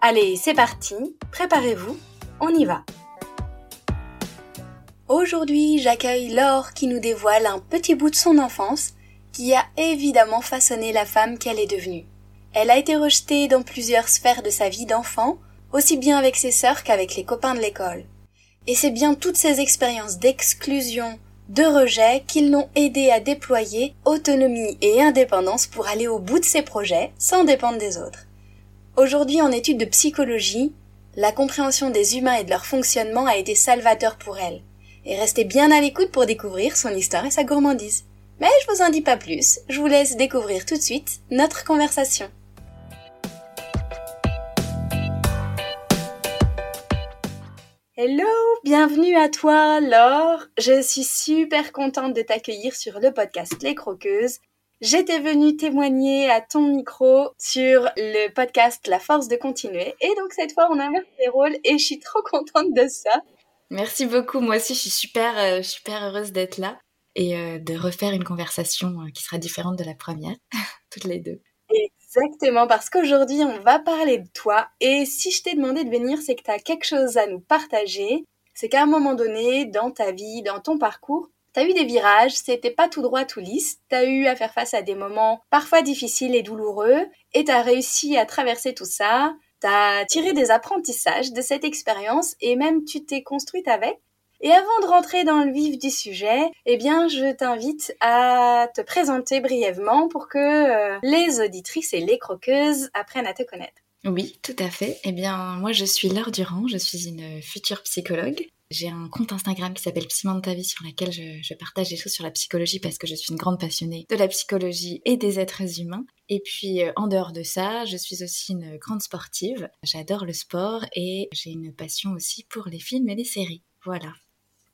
Allez, c'est parti, préparez-vous, on y va. Aujourd'hui, j'accueille Laure qui nous dévoile un petit bout de son enfance qui a évidemment façonné la femme qu'elle est devenue. Elle a été rejetée dans plusieurs sphères de sa vie d'enfant, aussi bien avec ses sœurs qu'avec les copains de l'école. Et c'est bien toutes ces expériences d'exclusion, de rejet qui l'ont aidé à déployer autonomie et indépendance pour aller au bout de ses projets sans dépendre des autres. Aujourd'hui en études de psychologie, la compréhension des humains et de leur fonctionnement a été salvateur pour elle. Et restez bien à l'écoute pour découvrir son histoire et sa gourmandise. Mais je vous en dis pas plus, je vous laisse découvrir tout de suite notre conversation. Hello, bienvenue à toi Laure. Je suis super contente de t'accueillir sur le podcast Les Croqueuses. J'étais venue témoigner à ton micro sur le podcast La force de continuer et donc cette fois on inverse les rôles et je suis trop contente de ça. Merci beaucoup, moi aussi je suis super euh, super heureuse d'être là et euh, de refaire une conversation euh, qui sera différente de la première, toutes les deux. Exactement, parce qu'aujourd'hui, on va parler de toi. Et si je t'ai demandé de venir, c'est que tu as quelque chose à nous partager. C'est qu'à un moment donné, dans ta vie, dans ton parcours, tu as eu des virages, c'était pas tout droit, tout lisse. Tu as eu à faire face à des moments parfois difficiles et douloureux. Et tu as réussi à traverser tout ça. Tu as tiré des apprentissages de cette expérience et même tu t'es construite avec. Et avant de rentrer dans le vif du sujet, eh bien, je t'invite à te présenter brièvement pour que euh, les auditrices et les croqueuses apprennent à te connaître. Oui, tout à fait. Eh bien, moi, je suis Laure Durand, je suis une future psychologue. J'ai un compte Instagram qui s'appelle Piment ta vie sur lequel je, partage des choses sur la psychologie parce que je suis une grande passionnée de la psychologie et des êtres humains. Et puis euh, en dehors de ça, je suis aussi une grande sportive. J'adore le sport et j'ai une passion aussi pour les films et les séries. Voilà.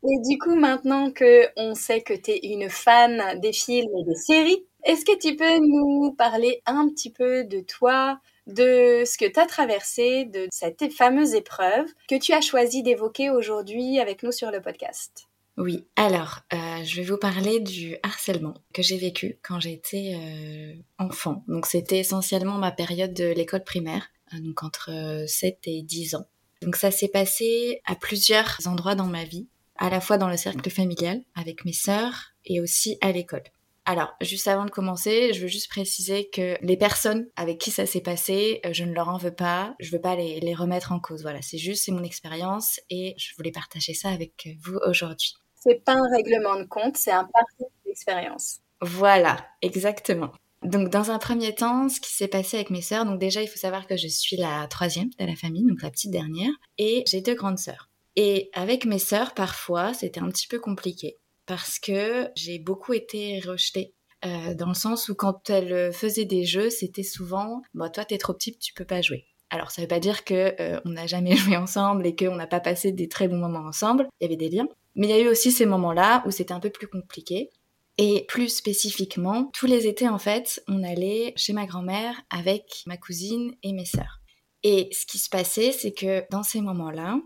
Et du coup, maintenant que on sait que tu es une fan des films et des séries, est-ce que tu peux nous parler un petit peu de toi, de ce que tu as traversé, de cette fameuse épreuve que tu as choisi d'évoquer aujourd'hui avec nous sur le podcast? Oui, alors euh, je vais vous parler du harcèlement que j'ai vécu quand j'étais euh, enfant. Donc c'était essentiellement ma période de l'école primaire, euh, donc entre 7 et 10 ans. Donc ça s'est passé à plusieurs endroits dans ma vie à la fois dans le cercle familial, avec mes sœurs, et aussi à l'école. Alors, juste avant de commencer, je veux juste préciser que les personnes avec qui ça s'est passé, euh, je ne leur en veux pas, je veux pas les, les remettre en cause. Voilà, c'est juste, c'est mon expérience et je voulais partager ça avec vous aujourd'hui. C'est pas un règlement de compte, c'est un parcours d'expérience. Voilà, exactement. Donc, dans un premier temps, ce qui s'est passé avec mes sœurs, donc déjà, il faut savoir que je suis la troisième de la famille, donc la petite dernière, et j'ai deux grandes sœurs. Et avec mes sœurs, parfois, c'était un petit peu compliqué parce que j'ai beaucoup été rejetée. Euh, dans le sens où quand elles faisaient des jeux, c'était souvent "Bon, toi t'es trop petite, tu peux pas jouer". Alors ça veut pas dire que euh, on n'a jamais joué ensemble et qu'on n'a pas passé des très bons moments ensemble. Il y avait des liens, mais il y a eu aussi ces moments-là où c'était un peu plus compliqué. Et plus spécifiquement, tous les étés en fait, on allait chez ma grand-mère avec ma cousine et mes sœurs. Et ce qui se passait, c'est que dans ces moments-là, euh,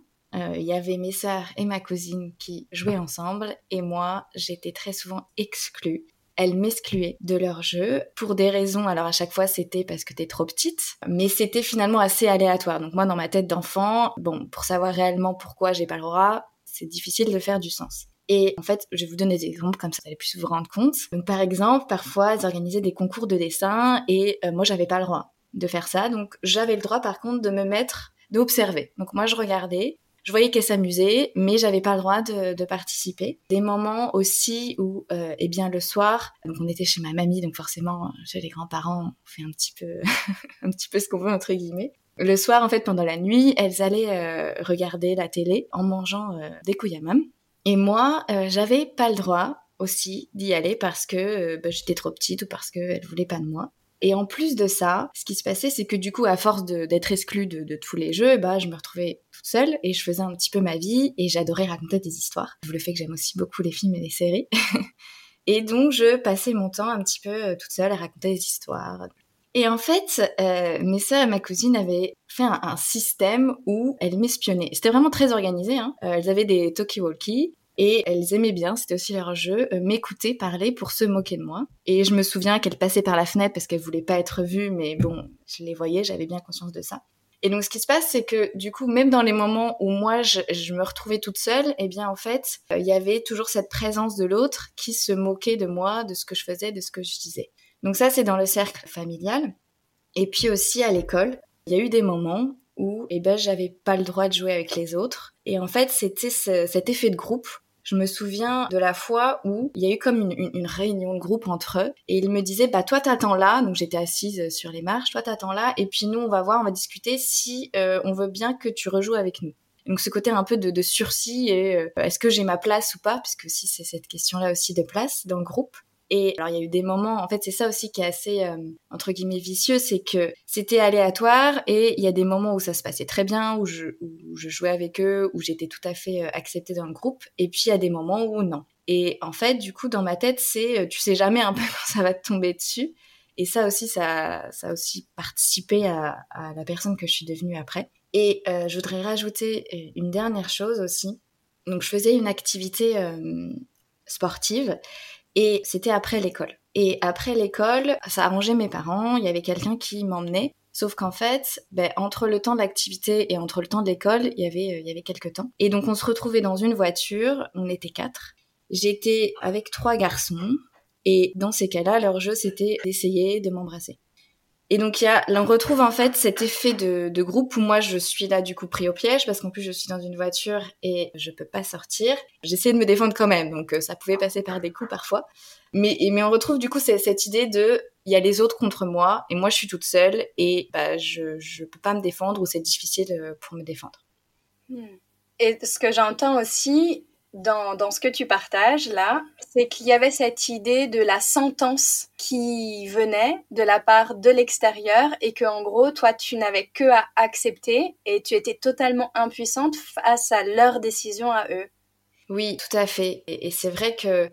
il y avait mes sœurs et ma cousine qui jouaient ensemble et moi, j'étais très souvent exclue. Elles m'excluaient de leur jeu pour des raisons. Alors à chaque fois, c'était parce que t'es trop petite, mais c'était finalement assez aléatoire. Donc moi, dans ma tête d'enfant, bon, pour savoir réellement pourquoi j'ai pas le droit, c'est difficile de faire du sens. Et en fait, je vais vous donner des exemples comme ça, vous allez plus vous rendre compte. Donc par exemple, parfois, elles organisaient des concours de dessin et euh, moi, j'avais pas le droit de faire ça. Donc j'avais le droit, par contre, de me mettre d'observer. Donc moi, je regardais je voyais qu'elle s'amusait, mais j'avais pas le droit de, participer. Des moments aussi où, euh, eh bien, le soir, donc on était chez ma mamie, donc forcément, chez les grands-parents, on fait un petit peu, un petit peu ce qu'on veut entre guillemets. Le soir, en fait, pendant la nuit, elles allaient euh, regarder la télé en mangeant euh, des couillamam. Et moi, j'avais pas le droit aussi d'y aller parce que bah, j'étais trop petite ou parce qu'elles voulaient pas de moi. Et en plus de ça, ce qui se passait, c'est que du coup, à force d'être exclue de, tous les jeux, bah, je me retrouvais toute seule et je faisais un petit peu ma vie et j'adorais raconter des histoires. Le fait que j'aime aussi beaucoup les films et les séries. et donc, je passais mon temps un petit peu euh, toute seule à raconter des histoires. Et en fait, euh, mes sœurs et ma cousine avaient fait un, système où elles m'espionnaient. C'était vraiment très organisé. Hein. Euh, elles avaient des talkie-walkie et elles aimaient bien, c'était aussi leur jeu, euh, m'écouter parler pour se moquer de moi. Et je me souviens qu'elles passaient par la fenêtre parce qu'elles voulaient pas être vues, mais bon, je les voyais, j'avais bien conscience de ça. Et donc ce qui se passe, c'est que du coup, même dans les moments où moi je, me retrouvais toute seule, eh bien en fait, il y avait toujours cette présence de l'autre qui se moquait de moi, de ce que je faisais, de ce que je disais. Donc ça, c'est dans le cercle familial. Et puis aussi à l'école, il y a eu des moments où eh ben, j'avais pas le droit de jouer avec les autres. Et en fait, c'était cet effet de groupe je me souviens de la fois où il y a eu comme une, réunion de groupe entre eux et ils me disaient bah toi t'attends là. Donc j'étais assise euh, sur les marches. Toi t'attends là. Et puis nous on va voir on va discuter si euh, on veut bien que tu rejoues avec nous. Donc ce côté un peu de, sursis et euh, est-ce que j'ai ma place ou pas? Puisque si c'est cette question là aussi de place dans le groupe et alors il y a eu des moments, en fait c'est ça aussi qui est assez euh, entre guillemets vicieux, c'est que c'était aléatoire et il y a des moments où ça se passait très bien, où je, jouais avec eux, où j'étais tout à fait euh, acceptée dans le groupe, et puis il y a des moments où non. Et en fait du coup dans ma tête c'est, euh, tu sais jamais un peu quand ça va te tomber dessus. Et ça aussi, ça, a aussi participé à la personne que je suis devenue après. Et je voudrais rajouter une dernière chose aussi. Donc je faisais une activité sportive et c'était après l'école. Et après l'école, ça arrangeait mes parents, il y avait quelqu'un qui m'emmenait. Sauf qu'en fait, ben, entre le temps de l'activité et entre le temps de l'école, il y avait, euh, il y avait quelques temps. Et donc on se retrouvait dans une voiture, on était quatre. J'étais avec trois garçons. Et dans ces cas-là, leur jeu, c'était d'essayer de m'embrasser. Et donc, il y a, on retrouve en fait cet effet de, groupe où moi je suis là du coup pris au piège parce qu'en plus je suis dans une voiture et je peux pas sortir. J'essaie de me défendre quand même, donc euh, ça pouvait passer par des coups parfois. Mais, mais on retrouve du coup cette idée de il y a les autres contre moi et moi je suis toute seule et bah, je, je peux pas me défendre ou c'est difficile euh, pour me défendre. Hmm. Et ce que j'entends aussi, dans, dans, ce que tu partages là, c'est qu'il y avait cette idée de la sentence qui venait de la part de l'extérieur et que en gros, toi, tu n'avais que à accepter et tu étais totalement impuissante face à leur décision à eux. Oui, tout à fait. Et, c'est vrai que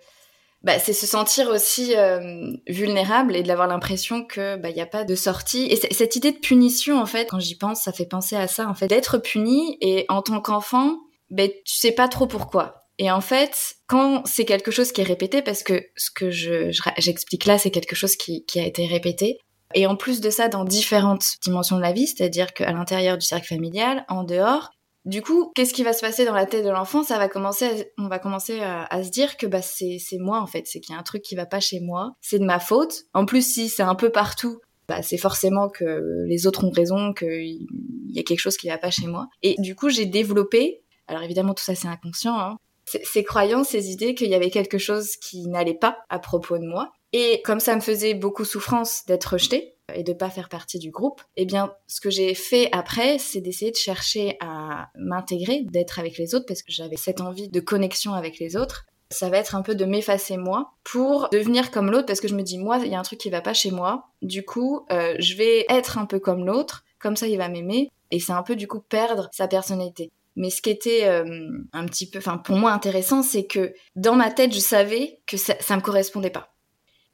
bah, c'est se sentir aussi euh, vulnérable et d'avoir l'impression que bah il y a pas de sortie. Et cette idée de punition, en fait, quand j'y pense, ça fait penser à ça, en fait, d'être puni et en tant qu'enfant, ben tu sais pas trop pourquoi. Et en fait, quand c'est quelque chose qui est répété, parce que ce que je, j'explique là, c'est quelque chose qui, a été répété, et en plus de ça, dans différentes dimensions de la vie, c'est-à-dire qu'à l'intérieur du cercle familial, en dehors, du coup, qu'est-ce qui va se passer dans la tête de l'enfant? Ça va commencer, on va commencer à, se dire que bah c'est moi en fait, c'est qu'il y a un truc qui va pas chez moi, c'est de ma faute. En plus, si c'est un peu partout, bah c'est forcément que les autres ont raison, qu'il y a quelque chose qui va pas chez moi. Et du coup, j'ai développé. Alors évidemment, tout ça c'est inconscient, hein, ces croyances, ces idées qu'il y avait quelque chose qui n'allait pas à propos de moi. Et comme ça me faisait beaucoup souffrance d'être rejetée et de pas faire partie du groupe, eh bien, ce que j'ai fait après, c'est d'essayer de chercher à m'intégrer, d'être avec les autres parce que j'avais cette envie de connexion avec les autres. Ça va être un peu de m'effacer moi pour devenir comme l'autre parce que je me dis moi il y a un truc qui va pas chez moi. Du coup, euh, je vais être un peu comme l'autre, comme ça il va m'aimer et c'est un peu du coup perdre sa personnalité. Mais ce qui était euh, un petit peu, enfin pour moi intéressant, c'est que dans ma tête, je savais que ça, ça me correspondait pas.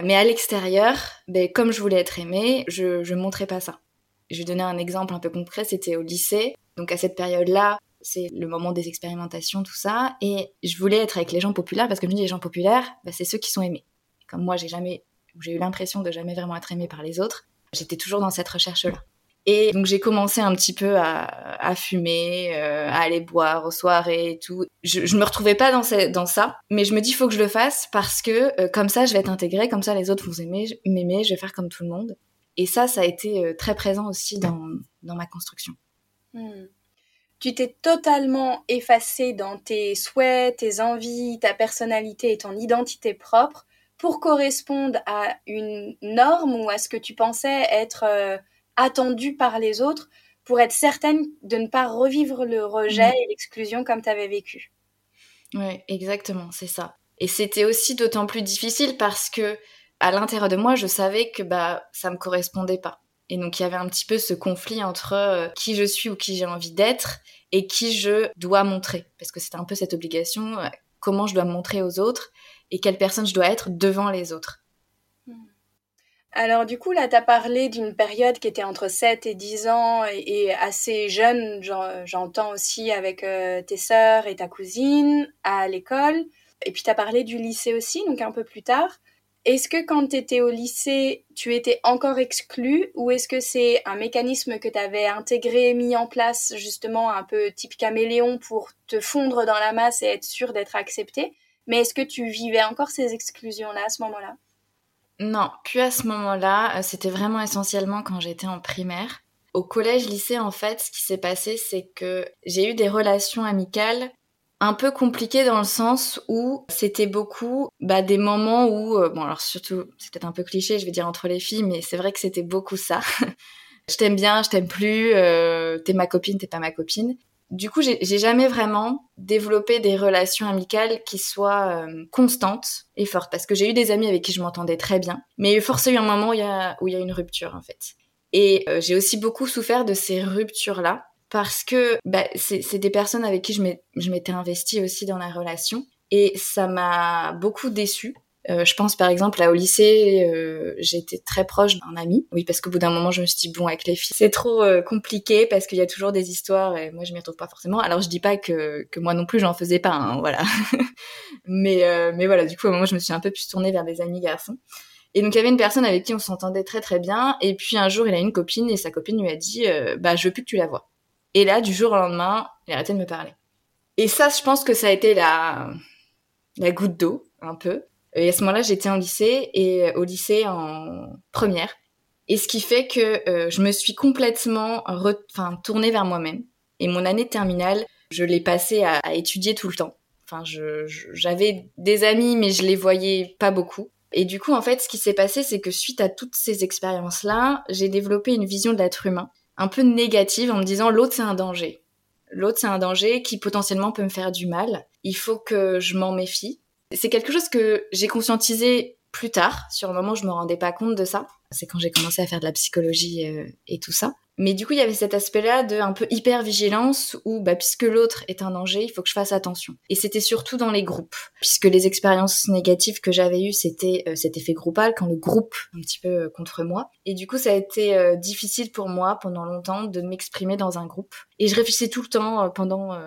Mais à l'extérieur, ben, comme je voulais être aimée, je, je montrais pas ça. Je vais donner un exemple un peu concret, c'était au lycée. Donc à cette période-là, c'est le moment des expérimentations, tout ça. Et je voulais être avec les gens populaires parce que je me dis les gens populaires, ben, c'est ceux qui sont aimés. Comme moi, j'ai jamais, j'ai eu l'impression de jamais vraiment être aimée par les autres. J'étais toujours dans cette recherche-là. Et donc j'ai commencé un petit peu à, fumer, euh, à aller boire aux soirées et tout. Je, je me retrouvais pas dans, ça, mais je me dis faut que je le fasse parce que euh, comme ça je vais être intégrée, comme ça les autres vont m'aimer, je vais faire comme tout le monde. Et ça, ça a été euh, très présent aussi dans, dans ma construction. Hmm. Tu t'es totalement effacée dans tes souhaits, tes envies, ta personnalité et ton identité propre pour correspondre à une norme ou à ce que tu pensais être attendue par les autres pour être certaine de ne pas revivre le rejet mm. et l'exclusion comme tu avais vécu. Oui, exactement, c'est ça. Et c'était aussi d'autant plus difficile parce que à l'intérieur de moi, je savais que bah ça me correspondait pas. Et donc il y avait un petit peu ce conflit entre euh, qui je suis ou qui j'ai envie d'être et qui je dois montrer. Parce que c'était un peu cette obligation, euh, comment je dois me montrer aux autres et quelle personne je dois être devant les autres. Alors du coup, là, tu as parlé d'une période qui était entre 7 et 10 ans et, assez jeune, j'entends aussi avec euh, tes sœurs et ta cousine à l'école. Et puis tu as parlé du lycée aussi, donc un peu plus tard. Est-ce que quand tu étais au lycée, tu étais encore exclu ou est-ce que c'est un mécanisme que tu avais intégré, mis en place justement un peu type caméléon pour te fondre dans la masse et être sûr d'être accepté? Mais est-ce que tu vivais encore ces exclusions-là à ce moment-là? Non, plus à ce moment-là. Euh, c'était vraiment essentiellement quand j'étais en primaire. Au collège, lycée, en fait, ce qui s'est passé, c'est que j'ai eu des relations amicales un peu compliqué dans le sens où c'était beaucoup bah, des moments où, euh, bon alors surtout, c'est peut-être un peu cliché, je vais dire entre les filles, mais c'est vrai que c'était beaucoup ça. je t'aime bien, je t'aime plus, euh, t'es ma copine, t'es pas ma copine. Du coup, j'ai jamais vraiment développé des relations amicales qui soient euh, constantes et fortes, parce que j'ai eu des amis avec qui je m'entendais très bien, mais y a un moment où il y a, où il y a une rupture en fait. Et j'ai aussi beaucoup souffert de ces ruptures-là, parce que bah, c'est des personnes avec qui je m'étais investie aussi dans la relation et ça m'a beaucoup déçue. Euh, je pense par exemple là au lycée, euh, j'étais très proche d'un ami. Oui, parce qu'au bout d'un moment, je me suis dit bon avec les filles, c'est trop euh, compliqué parce qu'il y a toujours des histoires et moi je m'y retrouve pas forcément. Alors je dis pas que, que moi non plus j'en faisais pas, hein, voilà. mais mais voilà, du coup au moment je me suis un peu plus tournée vers des amis garçons. Et donc il y avait une personne avec qui on s'entendait très très bien. Et puis un jour il a une copine et sa copine lui a dit bah je veux plus que tu la vois. Et là, du jour au lendemain, il a arrêté de me parler. Et ça, je pense que ça a été la, la goutte d'eau, un peu. Et à ce moment-là, j'étais en lycée et euh, au lycée en première. Et ce qui fait que euh, je me suis complètement tournée vers moi-même. Et mon année terminale, je l'ai passée à, étudier tout le temps. Enfin, j'avais des amis, mais je les voyais pas beaucoup. Et du coup, en fait, ce qui s'est passé, c'est que suite à toutes ces expériences-là, j'ai développé une vision de l'être humain un peu négative en me disant l'autre c'est un danger. L'autre c'est un danger qui potentiellement peut me faire du mal. Il faut que je m'en méfie. C'est quelque chose que j'ai conscientisé plus tard. Sur le moment, je me rendais pas compte de ça. C'est quand j'ai commencé à faire de la psychologie euh, et tout ça. Mais du coup, il y avait cet aspect-là de un peu hyper vigilance où, bah, puisque l'autre est un danger, il faut que je fasse attention. Et c'était surtout dans les groupes, puisque les expériences négatives que j'avais eues, c'était euh, cet effet groupal quand le groupe un petit peu euh, contre moi. Et du coup, ça a été difficile pour moi pendant longtemps de m'exprimer dans un groupe. Et je réfléchissais tout le temps pendant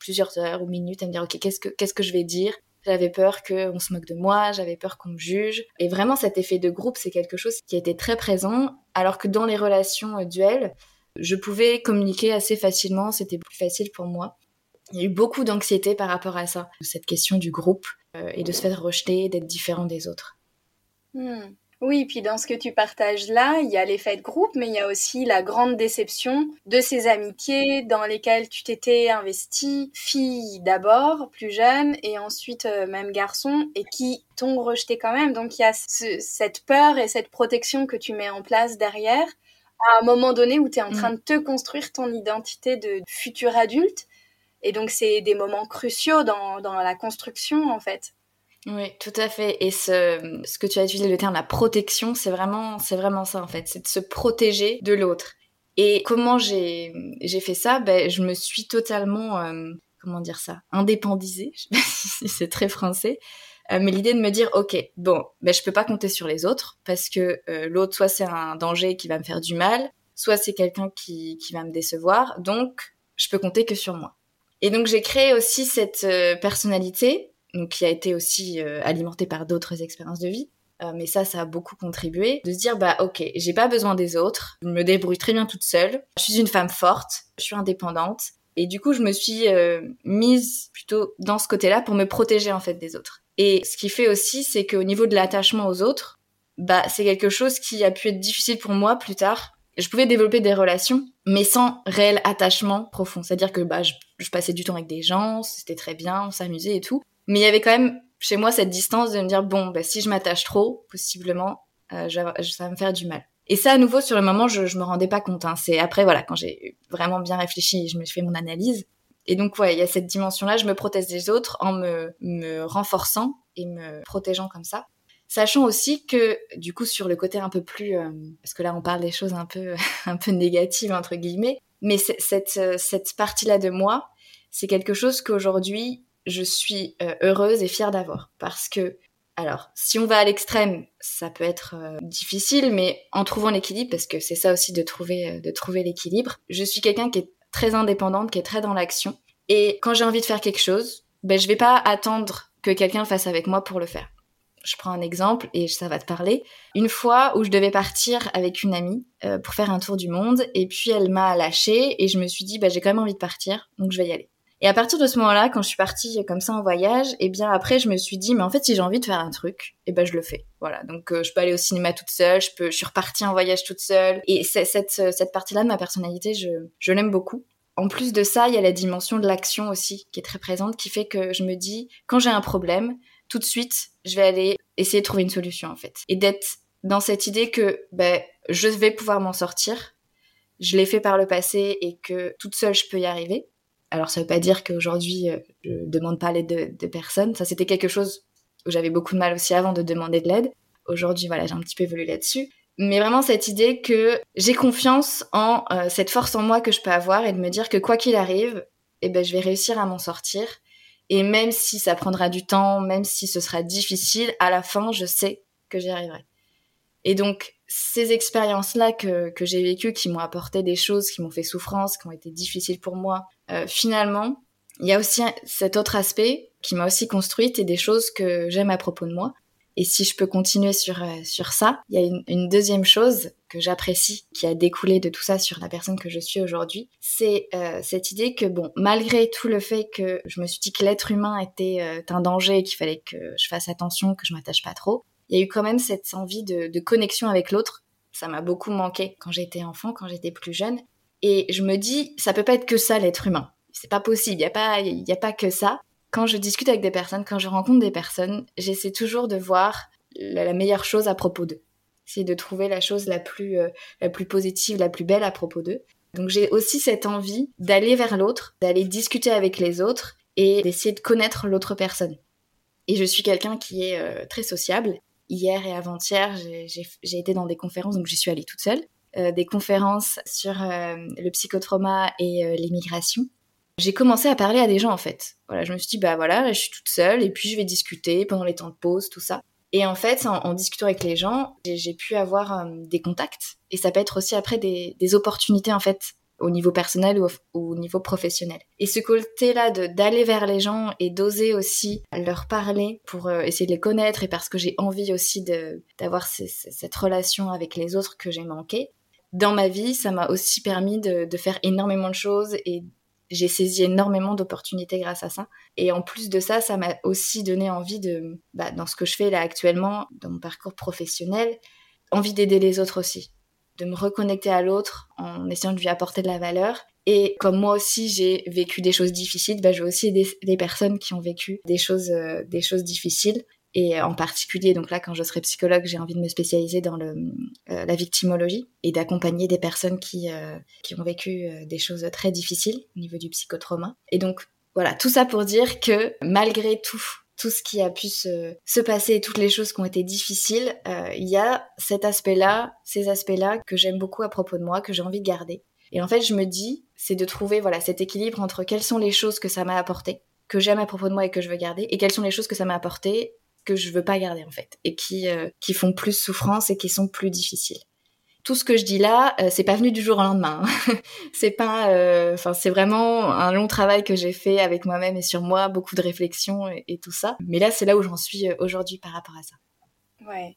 plusieurs heures ou minutes à me dire ok, qu'est-ce que qu'est-ce que je vais dire? J'avais peur qu'on se moque de moi, j'avais peur qu'on me juge. Et vraiment, cet effet de groupe, c'est quelque chose qui était très présent, alors que dans les relations euh, duelles, je pouvais communiquer assez facilement, c'était plus facile pour moi. Il y a eu beaucoup d'anxiété par rapport à ça, cette question du groupe euh, et de se faire rejeter, d'être différent des autres. Hmm. Oui, puis dans ce que tu partages là, il y a l'effet de groupe, mais il y a aussi la grande déception de ces amitiés dans lesquelles tu t'étais investi, fille d'abord, plus jeune, et ensuite euh, même garçon, et qui t'ont rejeté quand même. Donc il y a cette peur et cette protection que tu mets en place derrière, à un moment donné où tu es en train mm. de te construire ton identité de futur adulte. Et donc c'est des moments cruciaux dans, dans la construction en fait. Oui, tout à fait. Et ce, ce que tu as utilisé le terme la protection, c'est vraiment, c'est vraiment ça en fait, c'est de se protéger de l'autre. Et comment j'ai, j'ai fait ça? Ben, je me suis totalement, euh, comment dire ça, indépendisée. c'est très français. Euh, mais l'idée de me dire, ok, bon, ben je peux pas compter sur les autres parce que euh, l'autre, soit c'est un danger qui va me faire du mal, soit c'est quelqu'un qui, qui va me décevoir. Donc, je peux compter que sur moi. Et donc j'ai créé aussi cette personnalité donc qui a été aussi euh, alimenté par d'autres expériences de vie. Euh, mais ça, ça a beaucoup contribué de se dire bah ok, j'ai pas besoin des autres, je me débrouille très bien toute seule, je suis une femme forte, je suis indépendante. Et du coup, je me suis euh, mise plutôt dans ce côté-là pour me protéger en fait des autres. Et ce qui fait aussi, c'est qu'au niveau de l'attachement aux autres, bah c'est quelque chose qui a pu être difficile pour moi plus tard. Je pouvais développer des relations, mais sans réel attachement profond. C'est-à-dire que bah je passais du temps avec des gens, c'était très bien, on s'amusait et tout. Mais il y avait quand même chez moi cette distance de me dire bon, bah, si je m'attache trop, possiblement, euh, ça va me faire du mal. Et ça, à nouveau, sur le moment, je, je me rendais pas compte. Hein. C'est après, voilà, quand j'ai vraiment bien réfléchi, je me fait mon analyse. Et donc, ouais, il y a cette dimension-là, je me protège des autres en me, me renforçant et me protégeant comme ça. Sachant aussi que, du coup, sur le côté un peu plus, euh, parce que là, on parle des choses un peu, un peu négatives entre guillemets, mais cette euh, cette partie-là de moi, c'est quelque chose qu'aujourd'hui je suis euh, heureuse et fière d'avoir, parce que alors, si on va à l'extrême, ça peut être difficile, mais en trouvant l'équilibre, parce que c'est ça aussi de trouver, de trouver l'équilibre. Je suis quelqu'un qui est très indépendante, qui est très dans l'action, et quand j'ai envie de faire quelque chose, ben je vais pas attendre que quelqu'un fasse avec moi pour le faire je prends un exemple et ça va te parler. Une fois où je devais partir avec une amie euh, pour faire un tour du monde et puis elle m'a lâché et je me suis dit bah j'ai quand même envie de partir donc je vais y aller. Et à partir de ce moment-là, quand je suis partie comme ça en voyage, et eh bien après je me suis dit mais en fait si j'ai envie de faire un truc, et eh ben je le fais. Voilà donc euh, je peux aller au cinéma toute seule, je peux, je suis repartie en voyage toute seule et cette cette partie-là de ma personnalité je je l'aime beaucoup. En plus de ça, il y a la dimension de l'action aussi qui est très présente, qui fait que je me dis quand j'ai un problème, tout de suite, je vais aller essayer de trouver une solution en fait. Et d'être dans cette idée que ben, je vais pouvoir m'en sortir. Je l'ai fait par le passé et que toute seule je peux y arriver. Alors ça veut pas dire qu'aujourd'hui euh, je demande pas l'aide de, de personne. Ça c'était quelque chose où j'avais beaucoup de mal aussi avant de demander de l'aide. Aujourd'hui voilà j'ai un petit peu évolué là-dessus. Mais vraiment cette idée que j'ai confiance en euh, cette force en moi que je peux avoir et de me dire que quoi qu'il arrive, eh ben je vais réussir à m'en sortir et même si ça prendra du temps, même si ce sera difficile, à la fin, je sais que j'y arriverai. Et donc, ces expériences-là que, que j'ai vécues, qui m'ont apporté des choses, qui m'ont fait souffrance, qui ont été difficiles pour moi, euh, finalement, il y a aussi cet autre aspect qui m'a aussi construite et des choses que j'aime à propos de moi. Et si je peux continuer sur, euh, sur ça, il y a une, deuxième chose que j'apprécie, qui a découlé de tout ça sur la personne que je suis aujourd'hui, c'est euh, cette idée que, bon, malgré tout le fait que je me suis dit que l'être humain était un danger qu'il fallait que je fasse attention, que je m'attache pas trop, il y a eu quand même cette envie de, connexion avec l'autre. Ça m'a beaucoup manqué quand j'étais enfant, quand j'étais plus jeune. Et je me dis, ça peut pas être que ça l'être humain. C'est pas possible, il y a pas, y a pas que ça quand je discute avec des personnes, quand je rencontre des personnes, j'essaie toujours de voir la, meilleure chose à propos d'eux. C'est de trouver la chose la plus, euh, la plus positive, la plus belle à propos d'eux. Donc j'ai aussi cette envie d'aller vers l'autre, d'aller discuter avec les autres et d'essayer de connaître l'autre personne. Et je suis quelqu'un qui est euh, très sociable. Hier et avant-hier, j'ai été dans des conférences, donc j'y suis allée toute seule. Euh, des conférences sur le psychotrauma et l'immigration j'ai commencé à parler à des gens en fait. Voilà, je me suis dit bah voilà, je suis toute seule et puis je vais discuter pendant les temps de pause, tout ça. Et en fait, en, discutant avec les gens, j'ai pu avoir euh, des contacts et ça peut être aussi après des opportunités en fait au niveau personnel ou au, niveau professionnel. Et ce côté-là d'aller vers les gens et d'oser aussi leur parler pour euh, essayer de les connaître et parce que j'ai envie aussi d'avoir cette relation avec les autres que j'ai manqué. Dans ma vie, ça m'a aussi permis de, de faire énormément de choses et j'ai saisi énormément d'opportunités grâce à ça. Et en plus de ça, ça m'a aussi donné envie de, bah, dans ce que je fais là actuellement, dans mon parcours professionnel, envie d'aider les autres aussi, de me reconnecter à l'autre en essayant de lui apporter de la valeur. Et comme moi aussi j'ai vécu des choses difficiles, bah, je vais aussi aider des personnes qui ont vécu des choses, euh, des choses difficiles. Et en particulier, donc là, quand je serai psychologue, j'ai envie de me spécialiser dans le, euh, la victimologie et d'accompagner des personnes qui, euh, qui ont vécu euh, des choses très difficiles au niveau du psychotrauma. Et donc, voilà, tout ça pour dire que malgré tout, tout ce qui a pu se, se passer, toutes les choses qui ont été difficiles, il y a cet aspect-là, ces aspects-là que j'aime beaucoup à propos de moi, que j'ai envie de garder. Et en fait, je me dis, c'est de trouver voilà cet équilibre entre quelles sont les choses que ça m'a apporté, que j'aime à propos de moi et que je veux garder, et quelles sont les choses que ça m'a apporté que je veux pas garder en fait et qui euh, qui font plus souffrance et qui sont plus difficiles. Tout ce que je dis là, euh, c'est pas venu du jour au lendemain. C'est pas, euh, enfin c'est vraiment un long travail que j'ai fait avec moi-même et sur moi, beaucoup de réflexion et, et tout ça. Mais là, c'est là où j'en suis aujourd'hui par rapport à ça. Ouais.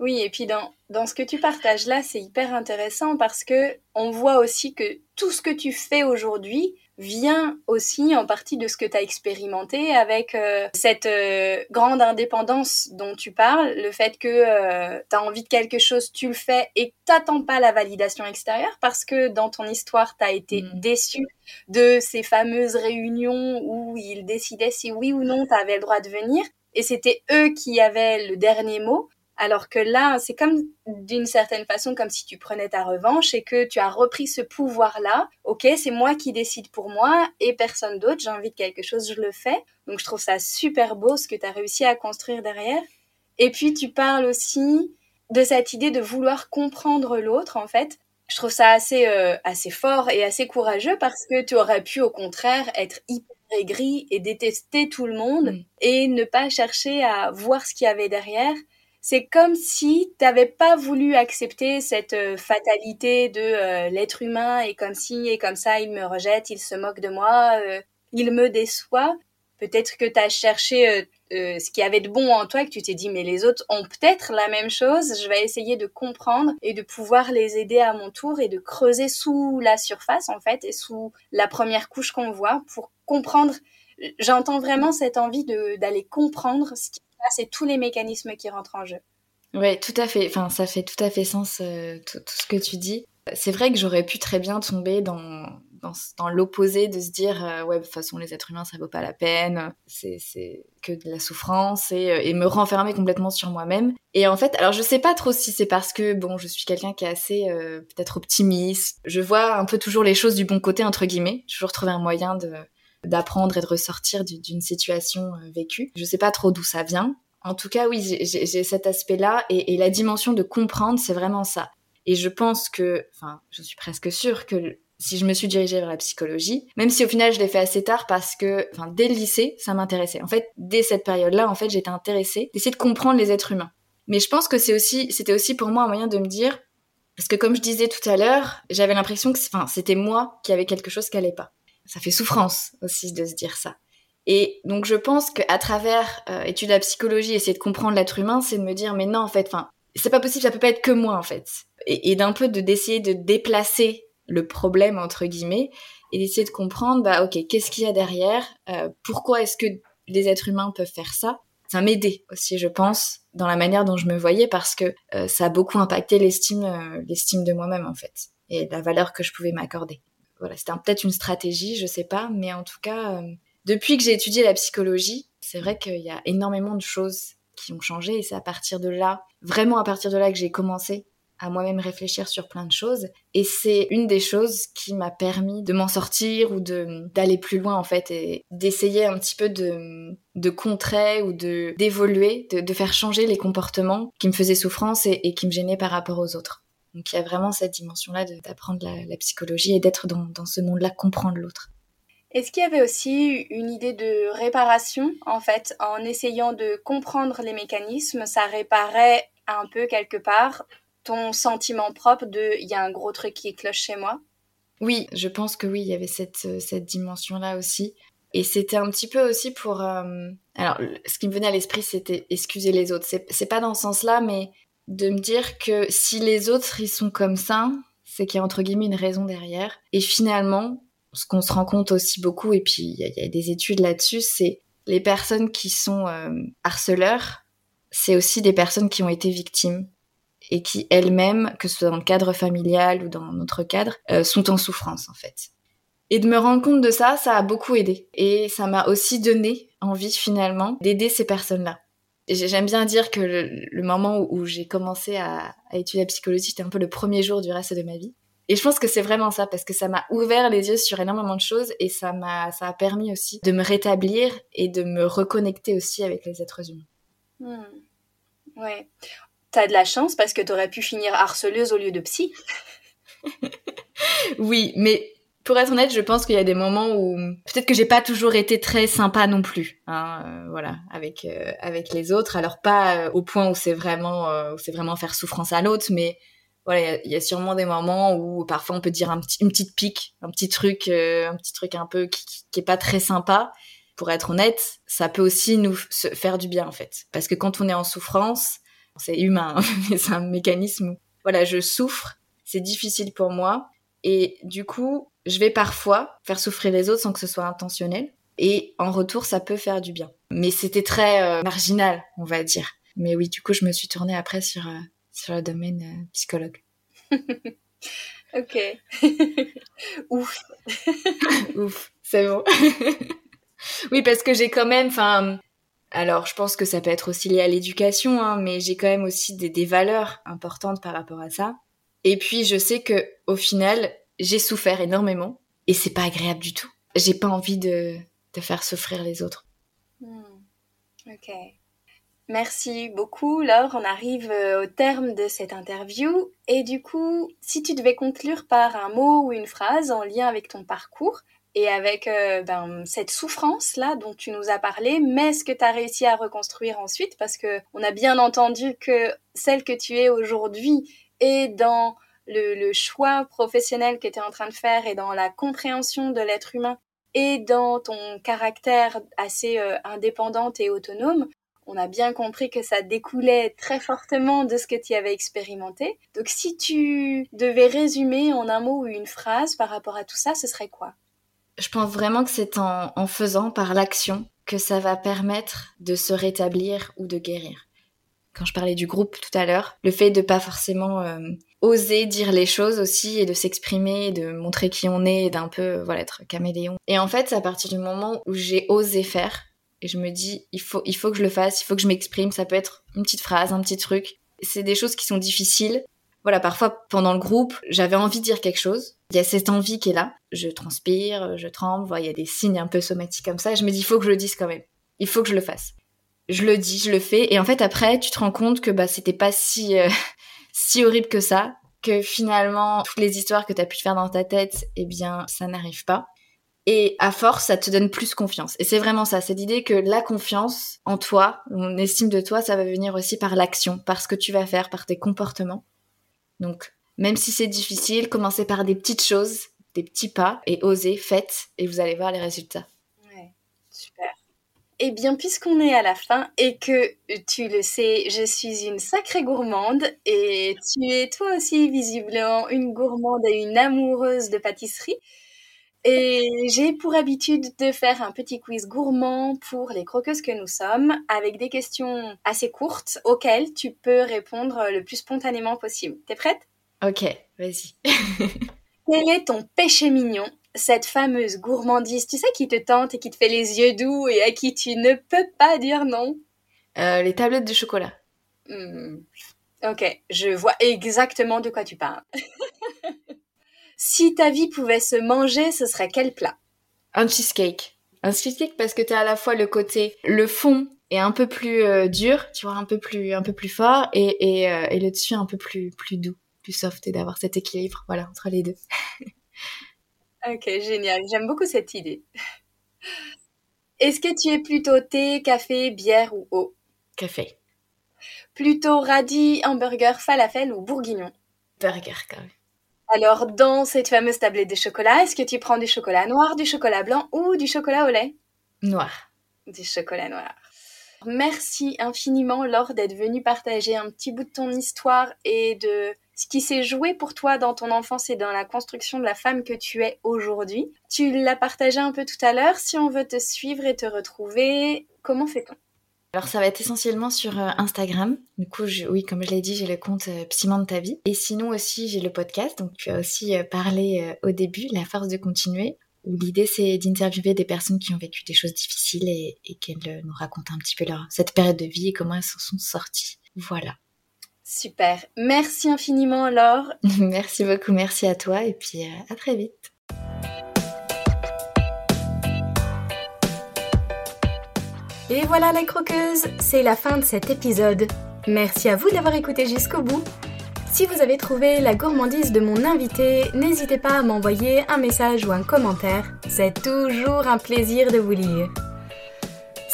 Oui, et puis dans, dans ce que tu partages là, c'est hyper intéressant parce que on voit aussi que tout ce que tu fais aujourd'hui, vient aussi en partie de ce que tu as expérimenté avec euh, cette euh, grande indépendance dont tu parles, le fait que euh, tu as envie de quelque chose, tu le fais et t'attends pas la validation extérieure parce que dans ton histoire, tu as été mm. déçu de ces fameuses réunions où ils décidaient si oui ou non tu avais le droit de venir et c'était eux qui avaient le dernier mot. Alors que là, c'est comme d'une certaine façon comme si tu prenais ta revanche et que tu as repris ce pouvoir-là. Ok, c'est moi qui décide pour moi et personne d'autre. De quelque chose, je le fais. Donc je trouve ça super beau ce que tu as réussi à construire derrière. Et puis tu parles aussi de cette idée de vouloir comprendre l'autre, en fait. Je trouve ça assez, euh, assez fort et assez courageux parce que tu aurais pu, au contraire, être hyper aigri et détester tout le monde mm. et ne pas chercher à voir ce qu'il y avait derrière. C'est comme si tu n'avais pas voulu accepter cette euh, fatalité de euh, l'être humain et comme si et comme ça il me rejette, il se moque de moi, il me déçoit. Peut-être que tu as cherché euh, euh, ce qu'il y avait de bon en toi et que tu t'es dit mais les autres ont peut-être la même chose, je vais essayer de comprendre et de pouvoir les aider à mon tour et de creuser sous la surface en fait et sous la première couche qu'on voit pour comprendre. J'entends vraiment cette envie d'aller comprendre ce qui se passe et tous les mécanismes qui rentrent en jeu. Oui, tout à fait. Enfin, ça fait tout à fait sens euh, tout, ce que tu dis. C'est vrai que j'aurais pu très bien tomber dans, dans, l'opposé de se dire euh, ouais de toute façon les êtres humains ça vaut pas la peine c'est que de la souffrance et, euh, et me renfermer complètement sur moi-même et en fait alors je sais pas trop si c'est parce que bon je suis quelqu'un qui est assez euh, peut-être optimiste je vois un peu toujours les choses du bon côté entre guillemets toujours trouver un moyen de d'apprendre et de ressortir d'une situation vécue je sais pas trop d'où ça vient en tout cas, oui, j'ai cet aspect-là et, et, la dimension de comprendre, c'est vraiment ça. Et je pense que, enfin, je suis presque sûre que si je me suis dirigée vers la psychologie, même si au final je l'ai fait assez tard parce que, enfin, dès le lycée, ça m'intéressait. En fait, dès cette période-là, en fait, j'étais intéressée d'essayer de comprendre les êtres humains. Mais je pense que c'est aussi, c'était aussi pour moi un moyen de me dire, parce que comme je disais tout à l'heure, j'avais l'impression que, enfin, c'était moi qui avait quelque chose qui allait pas. Ça fait souffrance aussi de se dire ça. Et donc je pense qu'à travers euh, étude de la psychologie, essayer de comprendre l'être humain, c'est de me dire mais non en fait, enfin c'est pas possible, ça peut pas être que moi en fait. Et, et d'un peu de d'essayer de déplacer le problème entre guillemets et d'essayer de comprendre bah ok qu'est-ce qu'il y a derrière euh, pourquoi est-ce que les êtres humains peuvent faire ça? Ça m'aidait aussi je pense dans la manière dont je me voyais parce que euh, ça a beaucoup impacté l'estime euh, l'estime de moi-même en fait et la valeur que je pouvais m'accorder voilà c'était peut-être une stratégie je sais pas mais en tout cas depuis que j'ai étudié la psychologie c'est vrai qu'il y a énormément de choses qui ont changé et c'est à partir de là vraiment à partir de là que j'ai commencé à moi-même réfléchir sur plein de choses. Et c'est une des choses qui m'a permis de m'en sortir ou d'aller plus loin en fait et d'essayer un petit peu de, de contrer ou de d'évoluer, de, faire changer les comportements qui me faisaient souffrance et, qui me gênaient par rapport aux autres. Donc il y a vraiment cette dimension-là d'apprendre la, la, psychologie et d'être dans, dans ce monde-là, comprendre l'autre. Est-ce qu'il y avait aussi une idée de réparation en fait en essayant de comprendre les mécanismes, ça réparait un peu quelque part ton sentiment propre de il y a un gros truc qui cloche chez moi? Oui, je pense que oui, il y avait cette, euh, cette dimension-là aussi. Et c'était un petit peu aussi pour... Euh, alors, ce qui me venait à l'esprit, c'était excuser les autres. C'est pas dans ce sens-là, mais de me dire que si les autres, ils sont comme ça, c'est qu'il y a entre guillemets une raison derrière. Et finalement, ce qu'on se rend compte aussi beaucoup, et puis il y, a des études là-dessus, c'est les personnes qui sont euh, harceleurs, c'est aussi des personnes qui ont été victimes et qui elles-mêmes, que ce soit dans le cadre familial ou dans notre cadre, euh, sont en souffrance en fait. Et de me rendre compte de ça, ça a beaucoup aidé. Et ça m'a aussi donné envie finalement d'aider ces personnes-là. J'aime bien dire que le, moment où, j'ai commencé à, à, étudier la psychologie, c'était un peu le premier jour du reste de ma vie. Et je pense que c'est vraiment ça parce que ça m'a ouvert les yeux sur énormément de choses et ça m'a ça a permis aussi de me rétablir et de me reconnecter aussi avec les êtres humains. Hmm. Ouais. T'as de la chance parce que t'aurais pu finir harceleuse au lieu de psy. oui, mais pour être honnête, je pense qu'il y a des moments où peut-être que j'ai pas toujours été très sympa non plus, hein, euh, voilà, avec euh, avec les autres. Alors pas euh, au point où c'est vraiment où c'est vraiment faire souffrance à l'autre, mais voilà, il y, a sûrement des moments où parfois on peut dire un petit, une petite pique, un petit truc, un petit truc un peu qui, qui, est pas très sympa. Pour être honnête, ça peut aussi nous faire du bien en fait, parce que quand on est en souffrance, c'est humain, mais c'est un mécanisme. Voilà, je souffre, c'est difficile pour moi. Et du coup, je vais parfois faire souffrir les autres sans que ce soit intentionnel. Et en retour, ça peut faire du bien. Mais c'était très euh, marginal, on va dire. Mais oui, du coup, je me suis tournée après sur, euh, sur le domaine euh, psychologue. ok. Ouf. Ouf, c'est bon. oui, parce que j'ai quand même, enfin, alors, je pense que ça peut être aussi lié à l'éducation, hein, mais j'ai quand même aussi des, valeurs importantes par rapport à ça. Et puis, je sais que au final, j'ai souffert énormément et c'est pas agréable du tout. J'ai pas envie de, faire souffrir les autres. Hmm. Ok. Merci beaucoup, Laure. On arrive euh, au terme de cette interview. Et du coup, si tu devais conclure par un mot ou une phrase en lien avec ton parcours et avec euh, ben, cette souffrance-là dont tu nous as parlé, mais ce que tu as réussi à reconstruire ensuite, parce que on a bien entendu que celle que tu es aujourd'hui est dans le, choix professionnel que tu es en train de faire et dans la compréhension de l'être humain et dans ton caractère assez euh, indépendante et autonome, on a bien compris que ça découlait très fortement de ce que tu avais expérimenté. Donc si tu devais résumer en un mot ou une phrase par rapport à tout ça, ce serait quoi? Je pense vraiment que c'est en, faisant par l'action que ça va permettre de se rétablir ou de guérir. Quand je parlais du groupe tout à l'heure, le fait de pas forcément euh, oser dire les choses aussi et de s'exprimer, de montrer qui on est, d'un peu voilà être caméléon. Et en fait, c'est à partir du moment où j'ai osé faire et je me dis il faut il faut que je le fasse, il faut que je m'exprime, ça peut être une petite phrase, un petit truc. C'est des choses qui sont difficiles. Voilà, parfois pendant le groupe, j'avais envie de dire quelque chose. Il y a cette envie qui est là. Je transpire, je tremble, il y a des signes un peu somatiques comme ça. Et je me dis il faut que je le dise quand même. Il faut que je le fasse. Je le dis, je le fais. Et en fait après, tu te rends compte que bah c'était pas si euh, si horrible que ça, que finalement toutes les histoires que tu as pu faire dans ta tête, eh bien ça n'arrive pas. Et à force, ça te donne plus confiance. Et c'est vraiment ça, c'est l'idée que la confiance en toi, on estime de toi, ça va venir aussi par l'action, par ce que tu vas faire, par tes comportements. Donc, même si c'est difficile, commencez par des petites choses, des petits pas, et osez, faites, et vous allez voir les résultats. Eh bien, puisqu'on est à la fin et que tu le sais, je suis une sacrée gourmande et tu es toi aussi visiblement une gourmande et une amoureuse de pâtisserie. Et j'ai pour habitude de faire un petit quiz gourmand pour les croqueuses que nous sommes, avec des questions assez courtes auxquelles tu peux répondre le plus spontanément possible. T'es prête? Ok, vas-y. Quel est ton péché mignon? Cette fameuse gourmandise, tu sais, qui te tente et qui te fait les yeux doux et à qui tu ne peux pas dire non euh, Les tablettes de chocolat. Hmm. Ok, je vois exactement de quoi tu parles. Si ta vie pouvait se manger, ce serait quel plat? Un cheesecake. Un cheesecake parce que tu as à la fois le côté, le fond est un peu plus euh, dur, tu vois, un peu plus, un peu plus fort, et, et, euh, et le dessus un peu plus, plus doux, plus soft, et d'avoir cet équilibre, voilà, entre les deux. ok, génial. J'aime beaucoup cette idée. Est-ce que tu es plutôt thé, café, bière ou eau? Café. Plutôt radis, hamburger, falafel ou bourguignon? Burger, quand même. Alors, dans cette fameuse tablette de chocolat, est-ce que tu prends du chocolat noir, du chocolat blanc ou du chocolat au lait? Noir. Du chocolat noir. Merci infiniment, Laure, d'être venue partager un petit bout de ton histoire et de ce qui s'est joué pour toi dans ton enfance et dans la construction de la femme que tu es aujourd'hui. Tu l'as partagé un peu tout à l'heure. Si on veut te suivre et te retrouver, comment fait-on? Alors ça va être essentiellement sur euh, Instagram. Du coup, oui, comme je l'ai dit, j'ai le compte euh, de ta vie. Et sinon aussi, j'ai le podcast. Donc tu as aussi euh, parlé au début, La force de continuer, où l'idée c'est d'interviewer des personnes qui ont vécu des choses difficiles et, qu'elles nous racontent un petit peu leur, cette période de vie et comment elles s'en sont sorties. Voilà. Super. Merci infiniment, Laure. merci beaucoup, merci à toi et puis à très vite. Et voilà les croqueuses, c'est la fin de cet épisode. Merci à vous d'avoir écouté jusqu'au bout. Si vous avez trouvé la gourmandise de mon invité, n'hésitez pas à m'envoyer un message ou un commentaire. C'est toujours un plaisir de vous lire.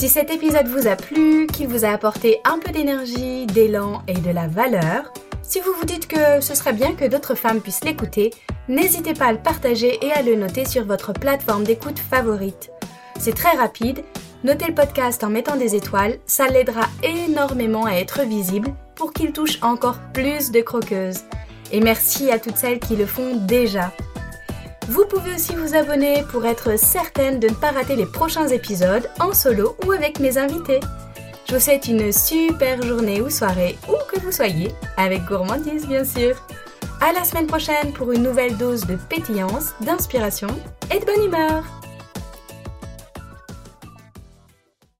Si cet épisode vous a plu, qu'il vous a apporté un peu d'énergie, d'élan et de la valeur, si vous vous dites que ce serait bien que d'autres femmes puissent l'écouter, n'hésitez pas à le partager et à le noter sur votre plateforme d'écoute favorite. C'est très rapide Notez le podcast en mettant des étoiles, ça l'aidera énormément à être visible pour qu'il touche encore plus de croqueuses. Et merci à toutes celles qui le font déjà. Vous pouvez aussi vous abonner pour être certaine de ne pas rater les prochains épisodes en solo ou avec mes invités. Je vous souhaite une super journée ou soirée, où que vous soyez, avec gourmandise bien sûr. À la semaine prochaine pour une nouvelle dose de pétillance, d'inspiration et de bonne humeur.